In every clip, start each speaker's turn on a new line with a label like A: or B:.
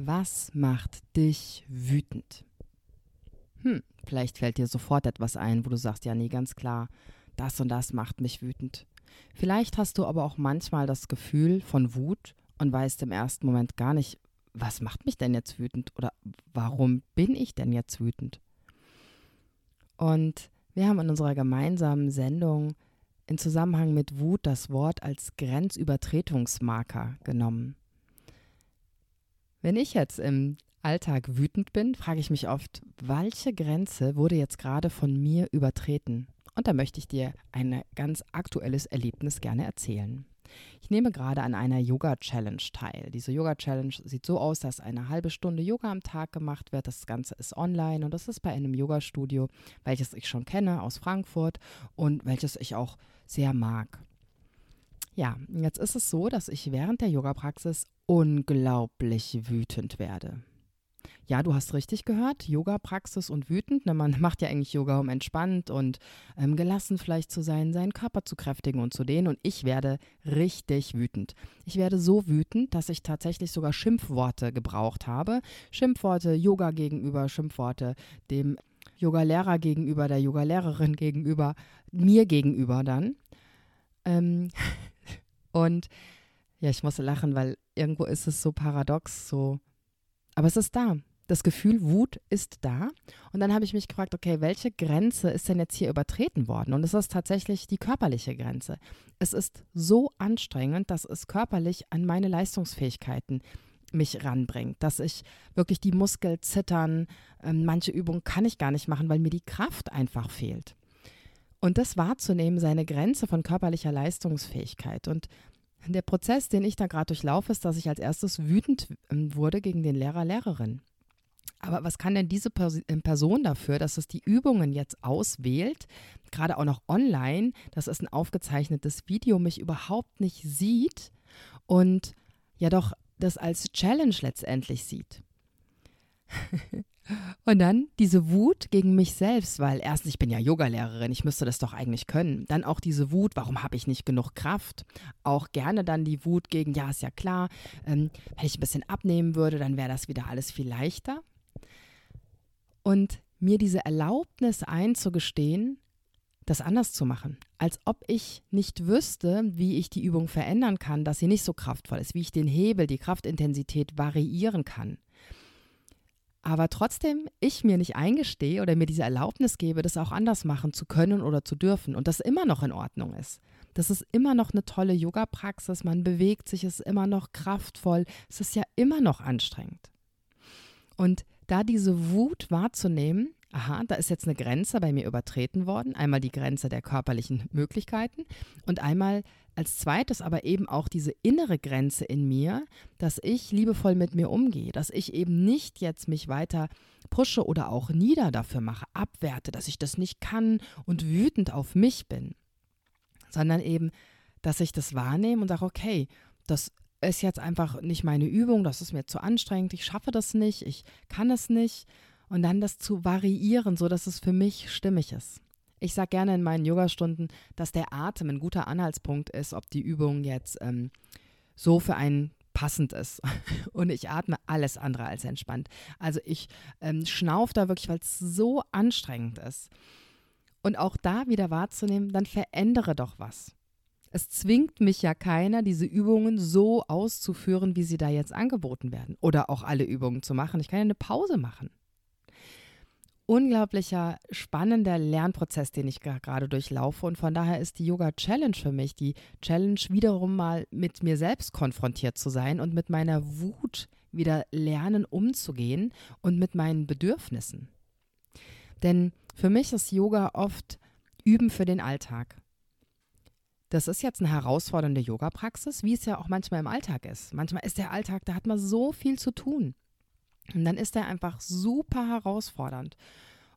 A: Was macht dich wütend? Hm, vielleicht fällt dir sofort etwas ein, wo du sagst, ja, nee, ganz klar, das und das macht mich wütend. Vielleicht hast du aber auch manchmal das Gefühl von Wut und weißt im ersten Moment gar nicht, was macht mich denn jetzt wütend oder warum bin ich denn jetzt wütend? Und wir haben in unserer gemeinsamen Sendung in Zusammenhang mit Wut das Wort als Grenzübertretungsmarker genommen. Wenn ich jetzt im Alltag wütend bin, frage ich mich oft, welche Grenze wurde jetzt gerade von mir übertreten? Und da möchte ich dir ein ganz aktuelles Erlebnis gerne erzählen. Ich nehme gerade an einer Yoga-Challenge teil. Diese Yoga-Challenge sieht so aus, dass eine halbe Stunde Yoga am Tag gemacht wird. Das Ganze ist online und das ist bei einem Yoga-Studio, welches ich schon kenne aus Frankfurt und welches ich auch sehr mag. Ja, jetzt ist es so, dass ich während der Yoga-Praxis unglaublich wütend werde. Ja, du hast richtig gehört, Yoga-Praxis und wütend. Na, man macht ja eigentlich Yoga, um entspannt und ähm, gelassen vielleicht zu sein, seinen Körper zu kräftigen und zu dehnen. Und ich werde richtig wütend. Ich werde so wütend, dass ich tatsächlich sogar Schimpfworte gebraucht habe. Schimpfworte Yoga gegenüber, Schimpfworte dem Yoga-Lehrer gegenüber, der Yoga-Lehrerin gegenüber, mir gegenüber dann. Ähm, und ja, ich muss lachen, weil irgendwo ist es so paradox, so. Aber es ist da. Das Gefühl Wut ist da. Und dann habe ich mich gefragt, okay, welche Grenze ist denn jetzt hier übertreten worden? Und es ist tatsächlich die körperliche Grenze. Es ist so anstrengend, dass es körperlich an meine Leistungsfähigkeiten mich ranbringt, dass ich wirklich die Muskeln zittern, äh, manche Übungen kann ich gar nicht machen, weil mir die Kraft einfach fehlt. Und das wahrzunehmen, seine Grenze von körperlicher Leistungsfähigkeit. Und der Prozess, den ich da gerade durchlaufe, ist, dass ich als erstes wütend ähm, wurde gegen den Lehrer, Lehrerin. Aber was kann denn diese ähm, Person dafür, dass es die Übungen jetzt auswählt, gerade auch noch online, dass es ein aufgezeichnetes Video mich überhaupt nicht sieht und ja doch das als Challenge letztendlich sieht? Und dann diese Wut gegen mich selbst, weil erstens, ich bin ja Yogalehrerin, ich müsste das doch eigentlich können. Dann auch diese Wut, warum habe ich nicht genug Kraft? Auch gerne dann die Wut gegen, ja, ist ja klar, ähm, wenn ich ein bisschen abnehmen würde, dann wäre das wieder alles viel leichter. Und mir diese Erlaubnis einzugestehen, das anders zu machen. Als ob ich nicht wüsste, wie ich die Übung verändern kann, dass sie nicht so kraftvoll ist, wie ich den Hebel, die Kraftintensität variieren kann aber trotzdem ich mir nicht eingestehe oder mir diese Erlaubnis gebe, das auch anders machen zu können oder zu dürfen und das immer noch in Ordnung ist. Das ist immer noch eine tolle Yoga-Praxis, man bewegt sich, es ist immer noch kraftvoll, es ist ja immer noch anstrengend. Und da diese Wut wahrzunehmen, aha, da ist jetzt eine Grenze bei mir übertreten worden. Einmal die Grenze der körperlichen Möglichkeiten und einmal als zweites aber eben auch diese innere Grenze in mir, dass ich liebevoll mit mir umgehe, dass ich eben nicht jetzt mich weiter pushe oder auch nieder dafür mache, abwerte, dass ich das nicht kann und wütend auf mich bin, sondern eben, dass ich das wahrnehme und sage, okay, das ist jetzt einfach nicht meine Übung, das ist mir zu anstrengend, ich schaffe das nicht, ich kann es nicht und dann das zu variieren, so dass es für mich stimmig ist. Ich sage gerne in meinen Yogastunden, dass der Atem ein guter Anhaltspunkt ist, ob die Übung jetzt ähm, so für einen passend ist. Und ich atme alles andere als entspannt. Also ich ähm, schnaufe da wirklich, weil es so anstrengend ist. Und auch da wieder wahrzunehmen, dann verändere doch was. Es zwingt mich ja keiner, diese Übungen so auszuführen, wie sie da jetzt angeboten werden. Oder auch alle Übungen zu machen. Ich kann ja eine Pause machen unglaublicher spannender Lernprozess, den ich gerade durchlaufe. Und von daher ist die Yoga Challenge für mich die Challenge, wiederum mal mit mir selbst konfrontiert zu sein und mit meiner Wut wieder lernen umzugehen und mit meinen Bedürfnissen. Denn für mich ist Yoga oft Üben für den Alltag. Das ist jetzt eine herausfordernde Yoga-Praxis, wie es ja auch manchmal im Alltag ist. Manchmal ist der Alltag, da hat man so viel zu tun. Und dann ist er einfach super herausfordernd.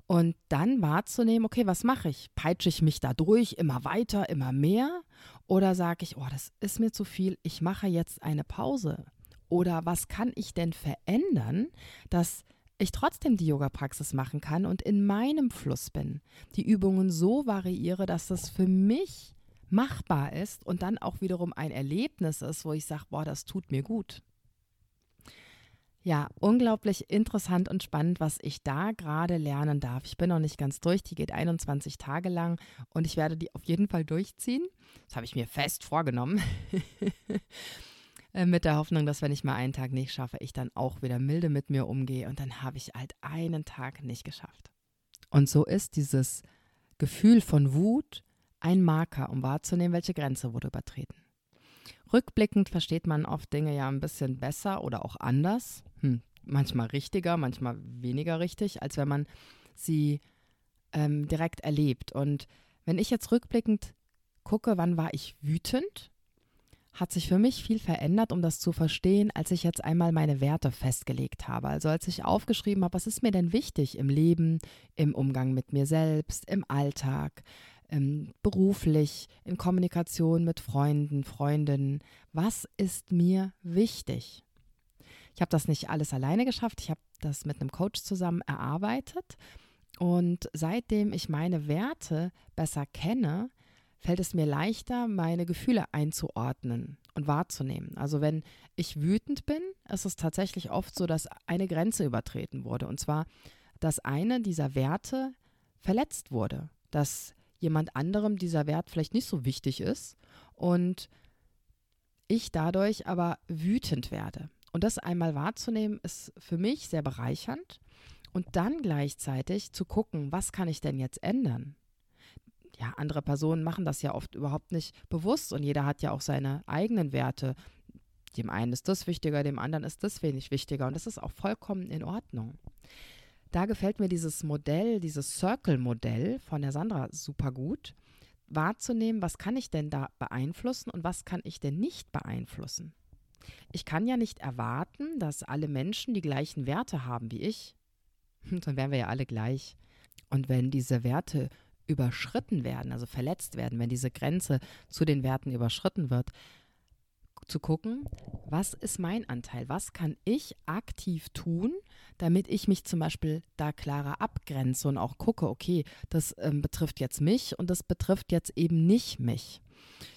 A: Und dann wahrzunehmen, okay, was mache ich? Peitsche ich mich da durch, immer weiter, immer mehr? Oder sage ich, oh, das ist mir zu viel, ich mache jetzt eine Pause? Oder was kann ich denn verändern, dass ich trotzdem die Yoga-Praxis machen kann und in meinem Fluss bin, die Übungen so variiere, dass das für mich machbar ist und dann auch wiederum ein Erlebnis ist, wo ich sage, boah, das tut mir gut. Ja, unglaublich interessant und spannend, was ich da gerade lernen darf. Ich bin noch nicht ganz durch, die geht 21 Tage lang und ich werde die auf jeden Fall durchziehen. Das habe ich mir fest vorgenommen. Äh, mit der Hoffnung, dass wenn ich mal einen Tag nicht schaffe, ich dann auch wieder milde mit mir umgehe und dann habe ich halt einen Tag nicht geschafft. Und so ist dieses Gefühl von Wut ein Marker, um wahrzunehmen, welche Grenze wurde übertreten. Rückblickend versteht man oft Dinge ja ein bisschen besser oder auch anders, hm, manchmal richtiger, manchmal weniger richtig, als wenn man sie ähm, direkt erlebt. Und wenn ich jetzt rückblickend gucke, wann war ich wütend, hat sich für mich viel verändert, um das zu verstehen, als ich jetzt einmal meine Werte festgelegt habe. Also als ich aufgeschrieben habe, was ist mir denn wichtig im Leben, im Umgang mit mir selbst, im Alltag, ähm, beruflich, in Kommunikation mit Freunden, Freundinnen. Was ist mir wichtig? Ich habe das nicht alles alleine geschafft. Ich habe das mit einem Coach zusammen erarbeitet. Und seitdem ich meine Werte besser kenne, fällt es mir leichter, meine Gefühle einzuordnen und wahrzunehmen. Also wenn ich wütend bin, ist es tatsächlich oft so, dass eine Grenze übertreten wurde. Und zwar, dass eine dieser Werte verletzt wurde, dass jemand anderem dieser Wert vielleicht nicht so wichtig ist und ich dadurch aber wütend werde. Und das einmal wahrzunehmen, ist für mich sehr bereichernd. Und dann gleichzeitig zu gucken, was kann ich denn jetzt ändern? ja, andere Personen machen das ja oft überhaupt nicht bewusst und jeder hat ja auch seine eigenen Werte. Dem einen ist das wichtiger, dem anderen ist das wenig wichtiger und das ist auch vollkommen in Ordnung. Da gefällt mir dieses Modell, dieses Circle-Modell von der Sandra super gut, wahrzunehmen, was kann ich denn da beeinflussen und was kann ich denn nicht beeinflussen. Ich kann ja nicht erwarten, dass alle Menschen die gleichen Werte haben wie ich. Dann wären wir ja alle gleich. Und wenn diese Werte überschritten werden, also verletzt werden, wenn diese Grenze zu den Werten überschritten wird, zu gucken, was ist mein Anteil, was kann ich aktiv tun, damit ich mich zum Beispiel da klarer abgrenze und auch gucke, okay, das ähm, betrifft jetzt mich und das betrifft jetzt eben nicht mich.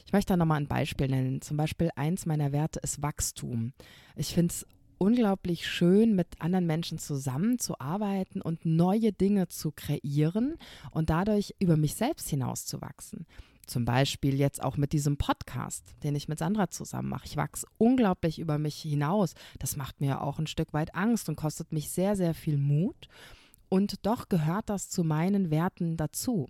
A: Ich möchte da nochmal ein Beispiel nennen. Zum Beispiel eins meiner Werte ist Wachstum. Ich finde es unglaublich schön, mit anderen Menschen zusammenzuarbeiten und neue Dinge zu kreieren und dadurch über mich selbst hinauszuwachsen. Zum Beispiel jetzt auch mit diesem Podcast, den ich mit Sandra zusammen mache. Ich wachse unglaublich über mich hinaus. Das macht mir auch ein Stück weit Angst und kostet mich sehr, sehr viel Mut. Und doch gehört das zu meinen Werten dazu.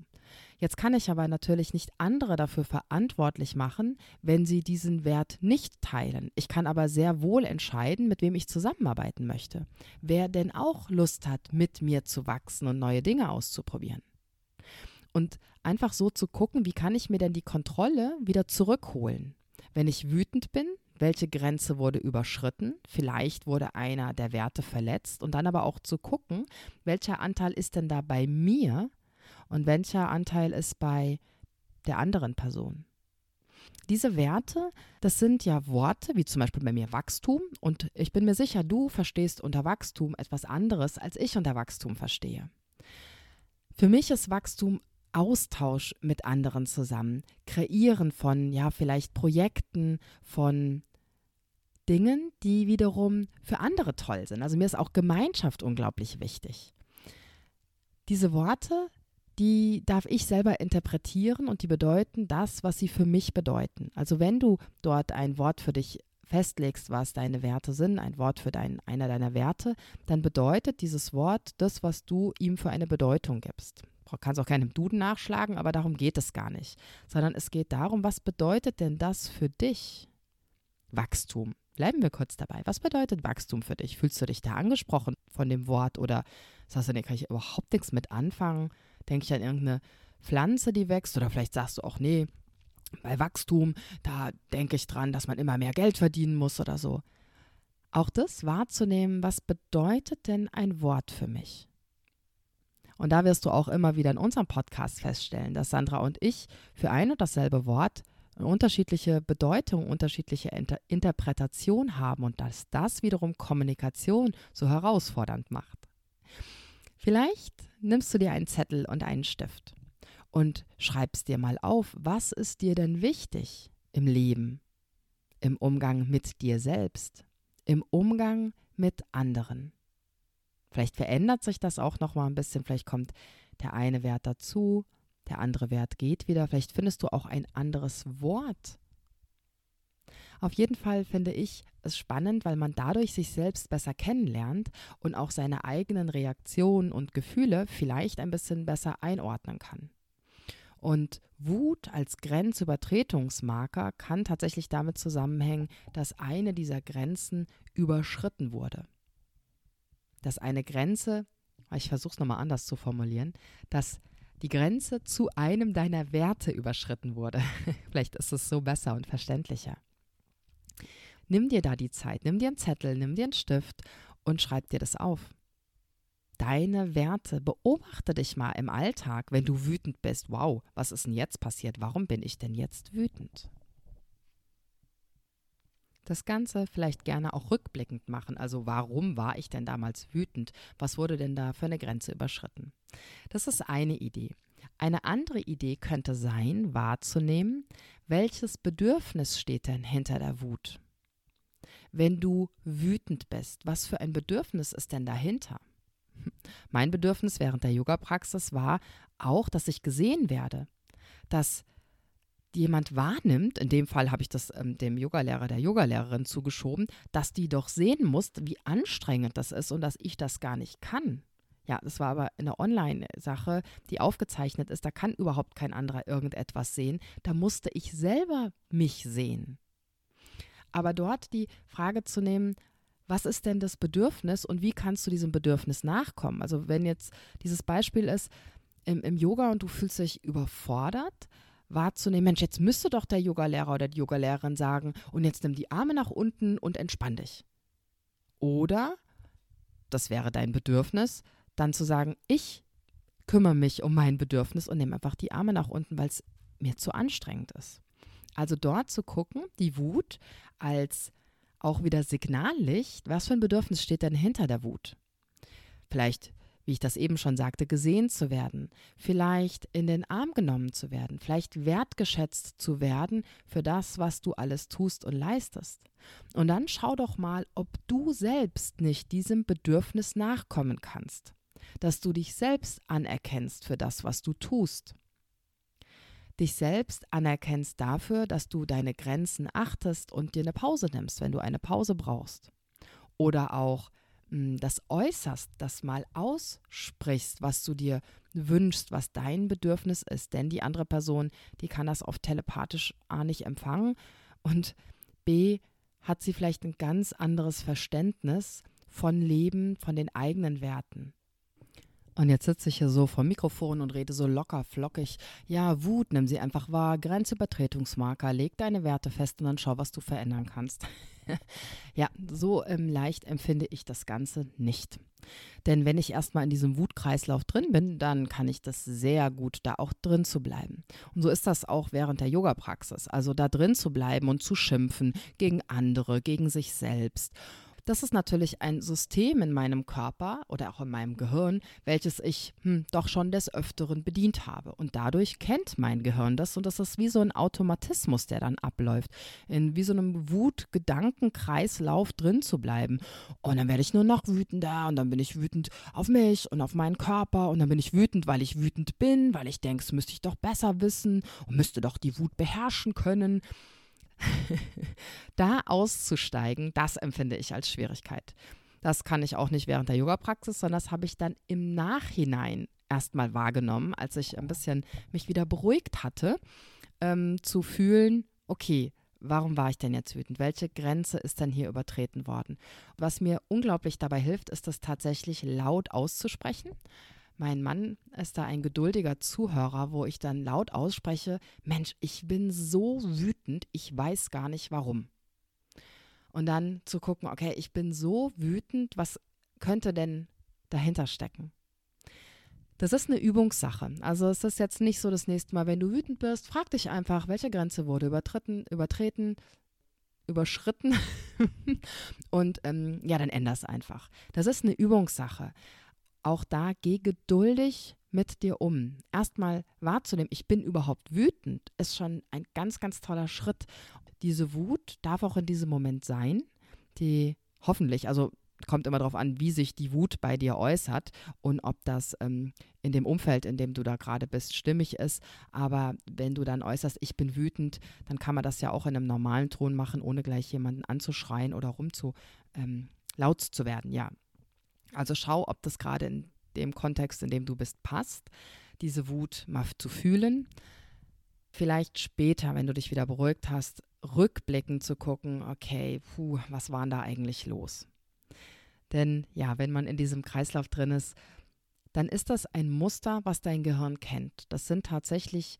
A: Jetzt kann ich aber natürlich nicht andere dafür verantwortlich machen, wenn sie diesen Wert nicht teilen. Ich kann aber sehr wohl entscheiden, mit wem ich zusammenarbeiten möchte. Wer denn auch Lust hat, mit mir zu wachsen und neue Dinge auszuprobieren. Und einfach so zu gucken, wie kann ich mir denn die Kontrolle wieder zurückholen. Wenn ich wütend bin, welche Grenze wurde überschritten, vielleicht wurde einer der Werte verletzt und dann aber auch zu gucken, welcher Anteil ist denn da bei mir und welcher Anteil ist bei der anderen Person. Diese Werte, das sind ja Worte, wie zum Beispiel bei mir Wachstum. Und ich bin mir sicher, du verstehst unter Wachstum etwas anderes, als ich unter Wachstum verstehe. Für mich ist Wachstum Austausch mit anderen zusammen, Kreieren von, ja, vielleicht Projekten, von Dingen, die wiederum für andere toll sind. Also mir ist auch Gemeinschaft unglaublich wichtig. Diese Worte, die darf ich selber interpretieren und die bedeuten das, was sie für mich bedeuten. Also wenn du dort ein Wort für dich festlegst, was deine Werte sind, ein Wort für dein, einer deiner Werte, dann bedeutet dieses Wort das, was du ihm für eine Bedeutung gibst. Du kannst auch keinem Duden nachschlagen, aber darum geht es gar nicht, sondern es geht darum, was bedeutet denn das für dich? Wachstum. Bleiben wir kurz dabei. Was bedeutet Wachstum für dich? Fühlst du dich da angesprochen von dem Wort oder sagst du, nee, kann ich überhaupt nichts mit anfangen? Denke ich an irgendeine Pflanze, die wächst? Oder vielleicht sagst du auch, nee, bei Wachstum, da denke ich dran, dass man immer mehr Geld verdienen muss oder so. Auch das wahrzunehmen, was bedeutet denn ein Wort für mich? Und da wirst du auch immer wieder in unserem Podcast feststellen, dass Sandra und ich für ein und dasselbe Wort eine unterschiedliche Bedeutung, unterschiedliche Inter Interpretation haben und dass das wiederum Kommunikation so herausfordernd macht. Vielleicht nimmst du dir einen Zettel und einen Stift und schreibst dir mal auf, was ist dir denn wichtig im Leben, im Umgang mit dir selbst, im Umgang mit anderen. Vielleicht verändert sich das auch noch mal ein bisschen, vielleicht kommt der eine Wert dazu, der andere Wert geht wieder, vielleicht findest du auch ein anderes Wort. Auf jeden Fall finde ich es spannend, weil man dadurch sich selbst besser kennenlernt und auch seine eigenen Reaktionen und Gefühle vielleicht ein bisschen besser einordnen kann. Und Wut als Grenzübertretungsmarker kann tatsächlich damit zusammenhängen, dass eine dieser Grenzen überschritten wurde. Dass eine Grenze, ich versuche es nochmal anders zu formulieren, dass die Grenze zu einem deiner Werte überschritten wurde. Vielleicht ist es so besser und verständlicher. Nimm dir da die Zeit, nimm dir einen Zettel, nimm dir einen Stift und schreib dir das auf. Deine Werte, beobachte dich mal im Alltag, wenn du wütend bist. Wow, was ist denn jetzt passiert? Warum bin ich denn jetzt wütend? Das Ganze vielleicht gerne auch rückblickend machen. Also warum war ich denn damals wütend? Was wurde denn da für eine Grenze überschritten? Das ist eine Idee. Eine andere Idee könnte sein, wahrzunehmen, welches Bedürfnis steht denn hinter der Wut? Wenn du wütend bist, was für ein Bedürfnis ist denn dahinter? Mein Bedürfnis während der Yoga-Praxis war auch, dass ich gesehen werde, dass jemand wahrnimmt, in dem Fall habe ich das ähm, dem Yogalehrer, der Yogalehrerin zugeschoben, dass die doch sehen muss, wie anstrengend das ist und dass ich das gar nicht kann. Ja, das war aber eine Online-Sache, die aufgezeichnet ist. Da kann überhaupt kein anderer irgendetwas sehen. Da musste ich selber mich sehen. Aber dort die Frage zu nehmen, was ist denn das Bedürfnis und wie kannst du diesem Bedürfnis nachkommen? Also wenn jetzt dieses Beispiel ist im, im Yoga und du fühlst dich überfordert, wahrzunehmen, Mensch, jetzt müsste doch der Yogalehrer oder die Yogalehrerin sagen, und jetzt nimm die Arme nach unten und entspann dich. Oder, das wäre dein Bedürfnis, dann zu sagen, ich kümmere mich um mein Bedürfnis und nehme einfach die Arme nach unten, weil es mir zu anstrengend ist. Also dort zu gucken, die Wut als auch wieder Signallicht, was für ein Bedürfnis steht denn hinter der Wut? Vielleicht, wie ich das eben schon sagte, gesehen zu werden, vielleicht in den Arm genommen zu werden, vielleicht wertgeschätzt zu werden für das, was du alles tust und leistest. Und dann schau doch mal, ob du selbst nicht diesem Bedürfnis nachkommen kannst dass du dich selbst anerkennst für das, was du tust. Dich selbst anerkennst dafür, dass du deine Grenzen achtest und dir eine Pause nimmst, wenn du eine Pause brauchst. Oder auch mh, hm, das äußerst, das mal aussprichst, was du dir wünschst, was dein Bedürfnis ist. Denn die andere Person, die kann das oft telepathisch A nicht empfangen und B hat sie vielleicht ein ganz anderes Verständnis von Leben, von den eigenen Werten. Und jetzt sitze ich hier so vor Mikrofon und rede so locker, flockig. Ja, Wut, nimm sie einfach wahr. Grenzübertretungsmarker, leg deine Werte fest und dann schau, was du verändern kannst. ja, so ähm, leicht empfinde ich das Ganze nicht. Denn wenn ich erstmal in diesem Wutkreislauf drin bin, dann kann ich das sehr gut, da auch drin zu bleiben. Und so ist das auch während der Yoga-Praxis. Also da drin zu bleiben und zu schimpfen gegen andere, gegen sich selbst das ist natürlich ein System in meinem Körper oder auch in meinem Gehirn, welches ich hm, doch schon des Öfteren bedient habe. Und dadurch kennt mein Gehirn das und das ist wie so ein Automatismus, der dann abläuft, in wie so einem Wut-Gedankenkreislauf drin zu bleiben. Und dann werde ich nur noch wütender und dann bin ich wütend auf mich und auf meinen Körper und dann bin ich wütend, weil ich wütend bin, weil ich denke, es müsste ich doch besser wissen und müsste doch die Wut beherrschen können. da auszusteigen, das empfinde ich als Schwierigkeit. Das kann ich auch nicht während der Yoga-Praxis, sondern das habe ich dann im Nachhinein erstmal wahrgenommen, als ich ein bisschen mich wieder beruhigt hatte, ähm, zu fühlen, okay, warum war ich denn jetzt wütend? Welche Grenze ist denn hier übertreten worden? Was mir unglaublich dabei hilft, ist das tatsächlich laut auszusprechen. Mein Mann ist da ein geduldiger Zuhörer, wo ich dann laut ausspreche, Mensch, ich bin so wütend, ich weiß gar nicht warum. Und dann zu gucken, okay, ich bin so wütend, was könnte denn dahinter stecken? Das ist eine Übungssache. Also es ist jetzt nicht so das nächste Mal, wenn du wütend bist, frag dich einfach, welche Grenze wurde übertreten, übertreten, überschritten und ähm, ja, dann änder es einfach. Das ist eine Übungssache. Auch da geh geduldig mit dir um. Erstmal wahrzunehmen, ich bin überhaupt wütend, ist schon ein ganz, ganz toller Schritt. Diese Wut darf auch in diesem Moment sein, die hoffentlich, also kommt immer darauf an, wie sich die Wut bei dir äußert und ob das ähm, in dem Umfeld, in dem du da gerade bist, stimmig ist. Aber wenn du dann äußerst, ich bin wütend, dann kann man das ja auch in einem normalen Ton machen, ohne gleich jemanden anzuschreien oder rumzu ähm, laut zu werden. Ja. Also schau, ob das gerade in dem Kontext, in dem du bist, passt, diese Wut mal zu fühlen. Vielleicht später, wenn du dich wieder beruhigt hast, rückblickend zu gucken, okay, puh, was war da eigentlich los? Denn ja, wenn man in diesem Kreislauf drin ist, dann ist das ein Muster, was dein Gehirn kennt. Das sind tatsächlich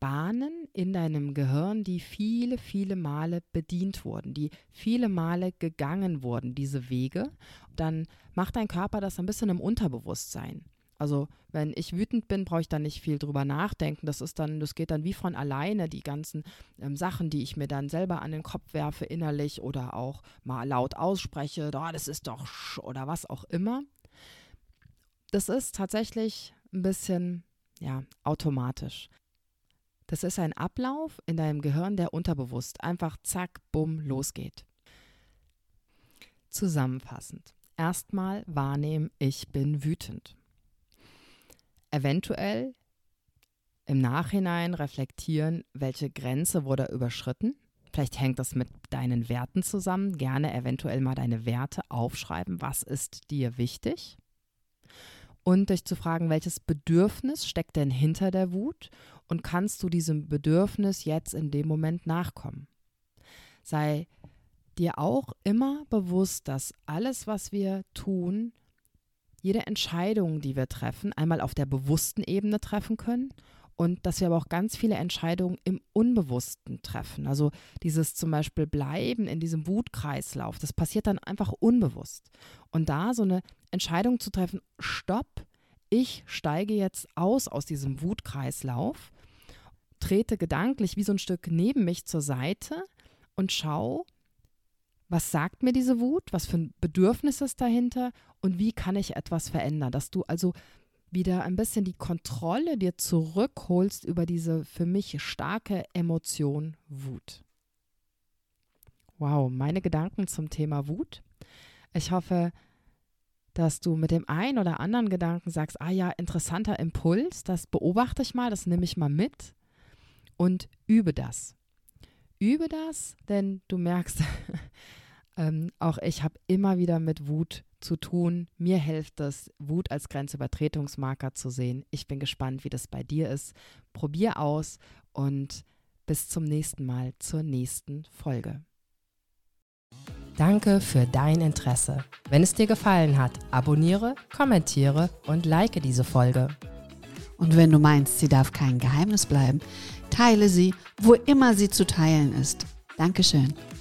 A: Bahnen in deinem Gehirn, die viele, viele Male bedient wurden, die viele Male gegangen wurden, diese Wege. Dann macht dein Körper das ein bisschen im Unterbewusstsein. Also wenn ich wütend bin, brauche ich da nicht viel drüber nachdenken. Das ist dann, das geht dann wie von alleine, die ganzen ähm, Sachen, die ich mir dann selber an den Kopf werfe innerlich oder auch mal laut ausspreche, oh, das ist doch sch oder was auch immer. Das ist tatsächlich ein bisschen ja, automatisch. Das ist ein Ablauf in deinem Gehirn, der unterbewusst einfach zack, bumm, losgeht. Zusammenfassend. Erstmal wahrnehmen, ich bin wütend eventuell im Nachhinein reflektieren, welche Grenze wurde überschritten. Vielleicht hängt das mit deinen Werten zusammen. Gerne eventuell mal deine Werte aufschreiben. Was ist dir wichtig? Und dich zu fragen, welches Bedürfnis steckt denn hinter der Wut und kannst du diesem Bedürfnis jetzt in dem Moment nachkommen? Sei dir auch immer bewusst, dass alles, was wir tun, jede Entscheidung, die wir treffen, einmal auf der bewussten Ebene treffen können und dass wir aber auch ganz viele Entscheidungen im Unbewussten treffen. Also dieses zum Beispiel Bleiben in diesem Wutkreislauf, das passiert dann einfach unbewusst. Und da so eine Entscheidung zu treffen, stopp, ich steige jetzt aus aus diesem Wutkreislauf, trete gedanklich wie so ein Stück neben mich zur Seite und schau, was sagt mir diese Wut, was für ein Bedürfnis ist dahinter und wie kann ich etwas verändern, dass du also wieder ein bisschen die Kontrolle dir zurückholst über diese für mich starke Emotion Wut. Wow, meine Gedanken zum Thema Wut. Ich hoffe, dass du mit dem einen oder anderen Gedanken sagst, ah ja, interessanter Impuls, das beobachte ich mal, das nehme ich mal mit und übe das. Übe das, denn du merkst, Ähm, auch ich habe immer wieder mit Wut zu tun. Mir hilft es, Wut als Grenzübertretungsmarker zu sehen. Ich bin gespannt, wie das bei dir ist. Probier aus und bis zum nächsten Mal zur nächsten Folge.
B: Danke für dein Interesse. Wenn es dir gefallen hat, abonniere, kommentiere und like diese Folge.
C: Und wenn du meinst, sie darf kein Geheimnis bleiben, teile sie, wo immer sie zu teilen ist. Dankeschön.